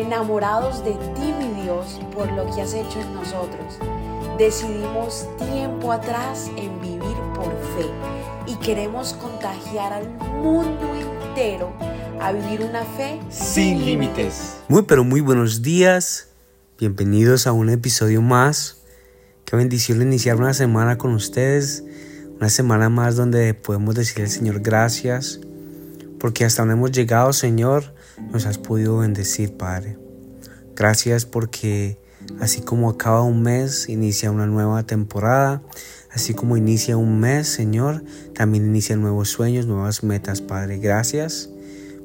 enamorados de ti, mi Dios, por lo que has hecho en nosotros. Decidimos tiempo atrás en vivir por fe y queremos contagiar al mundo entero a vivir una fe sin límites. Muy pero muy buenos días. Bienvenidos a un episodio más. Qué bendición iniciar una semana con ustedes. Una semana más donde podemos decirle al Señor gracias. Porque hasta donde hemos llegado, Señor, nos has podido bendecir, Padre. Gracias porque así como acaba un mes, inicia una nueva temporada. Así como inicia un mes, Señor, también inicia nuevos sueños, nuevas metas, Padre. Gracias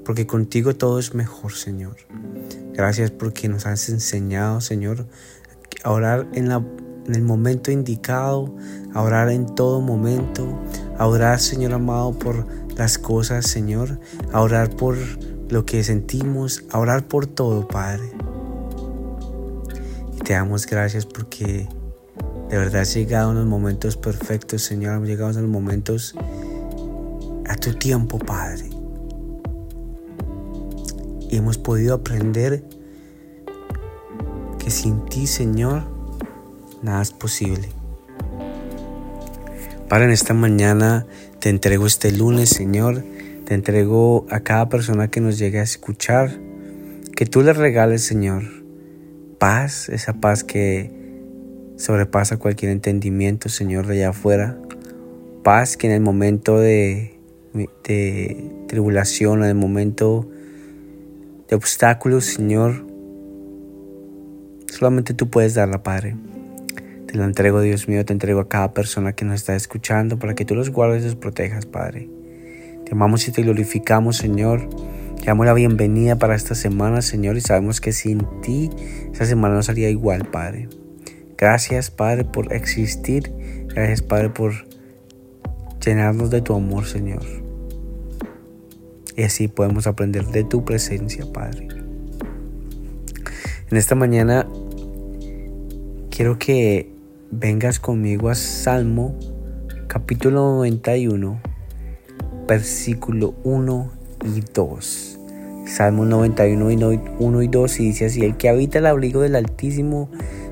porque contigo todo es mejor, Señor. Gracias porque nos has enseñado, Señor, a orar en, la, en el momento indicado, a orar en todo momento, a orar, Señor amado, por las cosas, Señor, a orar por lo que sentimos, a orar por todo, Padre. Y te damos gracias porque de verdad has llegado en los momentos perfectos, Señor. Hemos llegado en los momentos a tu tiempo, Padre. Y hemos podido aprender que sin ti, Señor, nada es posible. Para en esta mañana te entrego este lunes, Señor. Te entrego a cada persona que nos llegue a escuchar. Que tú le regales, Señor, paz, esa paz que sobrepasa cualquier entendimiento, Señor, de allá afuera. Paz que en el momento de, de tribulación, en el momento de obstáculos, Señor, solamente tú puedes darla, Padre. Te la entrego, Dios mío, te entrego a cada persona que nos está escuchando para que tú los guardes y los protejas, Padre. Te amamos y te glorificamos, Señor. Te damos la bienvenida para esta semana, Señor, y sabemos que sin ti esta semana no sería igual, Padre. Gracias, Padre, por existir. Gracias, Padre, por llenarnos de tu amor, Señor. Y así podemos aprender de tu presencia, Padre. En esta mañana quiero que vengas conmigo a Salmo capítulo 91, versículo 1 y 2. Salmo 91, 1 y 2 y dice así, el que habita el abrigo del Altísimo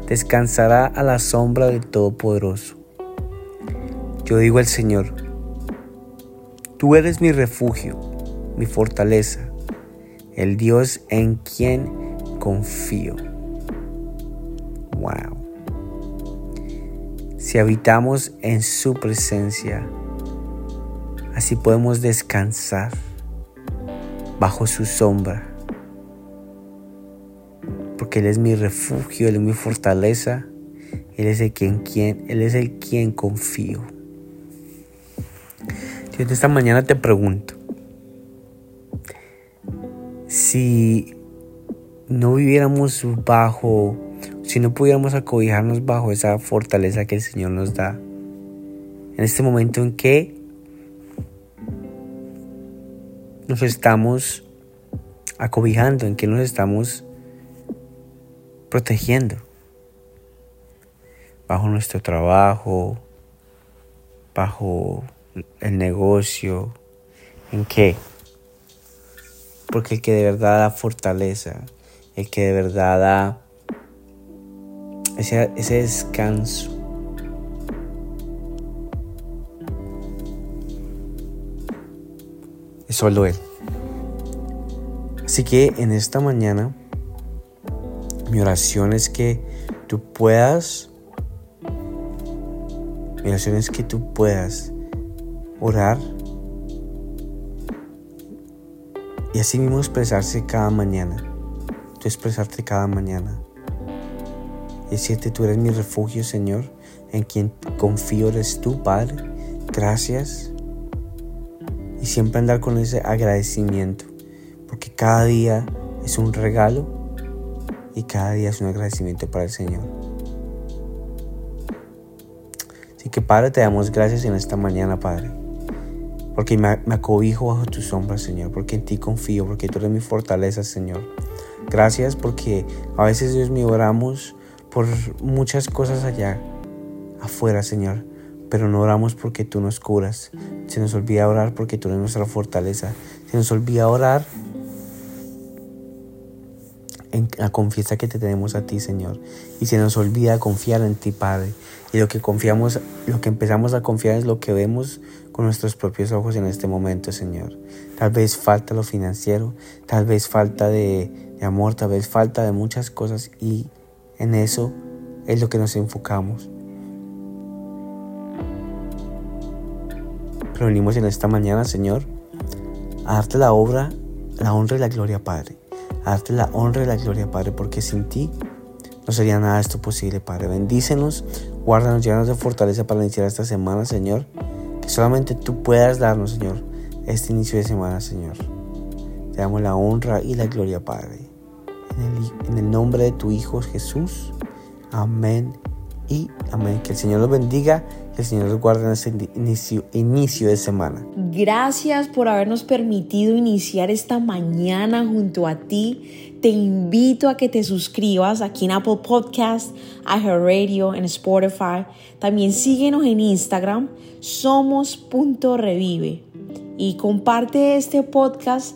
descansará a la sombra del Todopoderoso. Yo digo al Señor, tú eres mi refugio, mi fortaleza, el Dios en quien confío. Wow. Si habitamos en su presencia, así podemos descansar bajo su sombra porque Él es mi refugio, Él es mi fortaleza, Él es el quien, quien, es el quien confío. Dios, esta mañana te pregunto, si no viviéramos bajo, si no pudiéramos acobijarnos bajo esa fortaleza que el Señor nos da, en este momento en que nos estamos acobijando, en que nos estamos protegiendo bajo nuestro trabajo, bajo el negocio, ¿en qué? Porque el que de verdad da fortaleza, el que de verdad da ese, ese descanso, es solo Él. Así que en esta mañana mi oración es que tú puedas, mi oración es que tú puedas orar y así mismo expresarse cada mañana, tú expresarte cada mañana. Decirte, tú eres mi refugio, Señor, en quien confío eres tú, Padre. Gracias. Y siempre andar con ese agradecimiento, porque cada día es un regalo y cada día es un agradecimiento para el Señor. Así que Padre, te damos gracias en esta mañana, Padre, porque me, acobijo bajo tu sombra, Señor, porque en ti confío, porque tú eres mi fortaleza, Señor. Gracias porque a veces, Dios mío, oramos por muchas cosas allá, afuera, Señor, pero no oramos porque tú nos curas. Se nos olvida orar porque tú eres nuestra fortaleza. Se nos olvida orar en la confianza que te tenemos a ti, Señor. Y se nos olvida confiar en ti, Padre. Y lo que confiamos, lo que empezamos a confiar es lo que vemos con nuestros propios ojos en este momento, Señor. Tal vez falta lo financiero, tal vez falta de, de amor, tal vez falta de muchas cosas y en eso es lo que nos enfocamos. Pero venimos en esta mañana, Señor, a darte la obra, la honra y la gloria, Padre. A darte la honra y la gloria, Padre, porque sin ti no sería nada esto posible, Padre. Bendícenos, guárdanos, llévanos de fortaleza para iniciar esta semana, Señor. Que solamente tú puedas darnos, Señor, este inicio de semana, Señor. Te damos la honra y la gloria, Padre. En el, nombre de tu Hijo Jesús. Amén y amén. Que el Señor los bendiga, que el Señor los guarde en este inicio, de semana. Gracias por habernos permitido iniciar esta mañana junto a ti. Te invito a que te suscribas aquí en Apple Podcast, Radio, en Spotify. También síguenos en Instagram, somos.revive. Y comparte este podcast